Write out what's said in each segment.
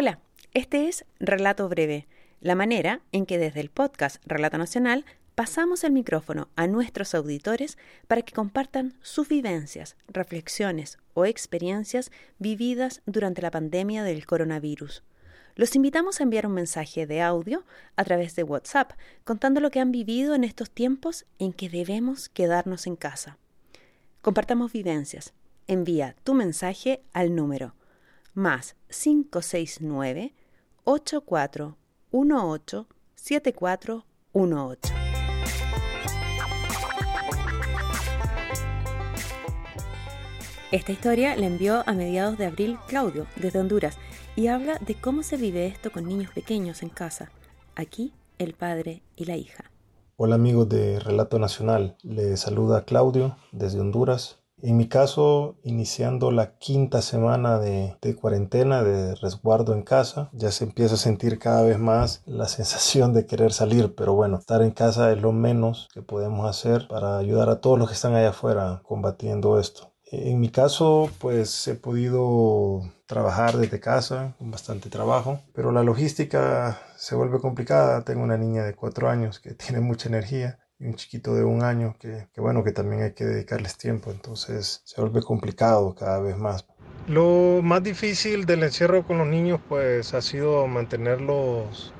Hola, este es Relato Breve, la manera en que desde el podcast Relato Nacional pasamos el micrófono a nuestros auditores para que compartan sus vivencias, reflexiones o experiencias vividas durante la pandemia del coronavirus. Los invitamos a enviar un mensaje de audio a través de WhatsApp contando lo que han vivido en estos tiempos en que debemos quedarnos en casa. Compartamos vivencias. Envía tu mensaje al número más 569 8418 7418. Esta historia la envió a mediados de abril Claudio, desde Honduras, y habla de cómo se vive esto con niños pequeños en casa. Aquí, el padre y la hija. Hola amigos de Relato Nacional, les saluda Claudio desde Honduras. En mi caso, iniciando la quinta semana de, cuarentena, de resguardo en casa, ya se empieza a sentir cada vez más la sensación de querer salir, pero bueno, estar en casa es lo menos que podemos hacer para ayudar a todos los que están allá afuera combatiendo esto. En mi caso, pues he podido trabajar desde casa, con bastante trabajo, pero la logística se vuelve complicada. Tengo una niña de cuatro años que tiene mucha energía un chiquito de un año que, que, bueno, que también hay que dedicarles tiempo, entonces se vuelve complicado cada vez más. Lo más difícil del encierro con los niños pues ha sido mantenerlos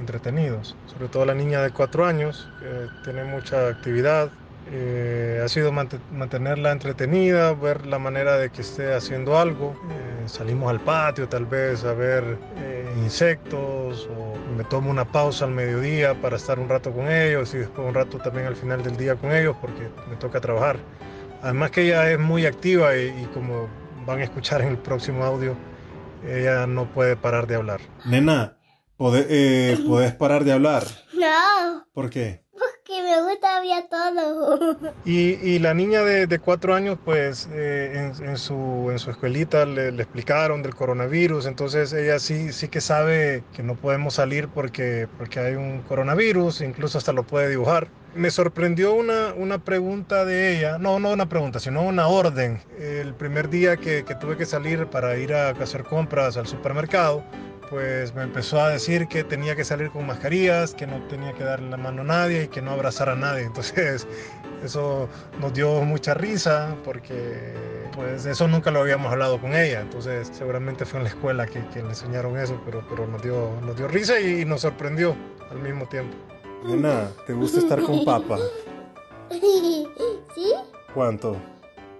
entretenidos, sobre todo la niña de cuatro años que tiene mucha actividad, eh, ha sido mantenerla entretenida, ver la manera de que esté haciendo algo. Eh, salimos al patio tal vez a ver eh, insectos o me tomo una pausa al mediodía para estar un rato con ellos y después un rato también al final del día con ellos porque me toca trabajar. Además que ella es muy activa y, y como van a escuchar en el próximo audio, ella no puede parar de hablar. Nena, ¿podés, ¿podés parar de hablar? No. ¿Por qué? Que me gusta ver todo. Y, y la niña de, de, cuatro años, pues eh, en, en, su, en su escuelita le, le, explicaron del coronavirus, entonces ella sí, sí que sabe que no podemos salir porque, porque hay un coronavirus, incluso hasta lo puede dibujar. Me sorprendió una, una pregunta de ella, no, no una pregunta, sino una orden. El primer día que, que tuve que salir para ir a hacer compras al supermercado, pues me empezó a decir que tenía que salir con mascarillas, que no tenía que darle la mano a nadie y que no abrazar a nadie. Entonces eso nos dio mucha risa porque pues eso nunca lo habíamos hablado con ella. Entonces seguramente fue en la escuela que, que le enseñaron eso, pero, pero nos, dio, nos dio risa y nos sorprendió al mismo tiempo. Nena, ¿te gusta estar con papá? ¿Sí? ¿Cuánto?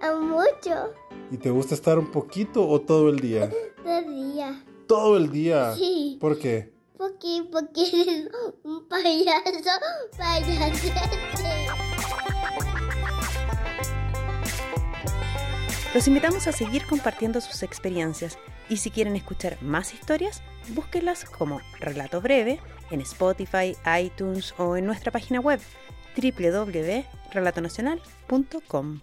A mucho. ¿Y te gusta estar un poquito o todo el día? Todo el día. Todo el día. Sí. ¿Por qué? Porque, porque eres un payaso, payaso. Los invitamos a seguir compartiendo sus experiencias y si quieren escuchar más historias, búsquenlas como Relato Breve en Spotify, iTunes o en nuestra página web www.relatonacional.com.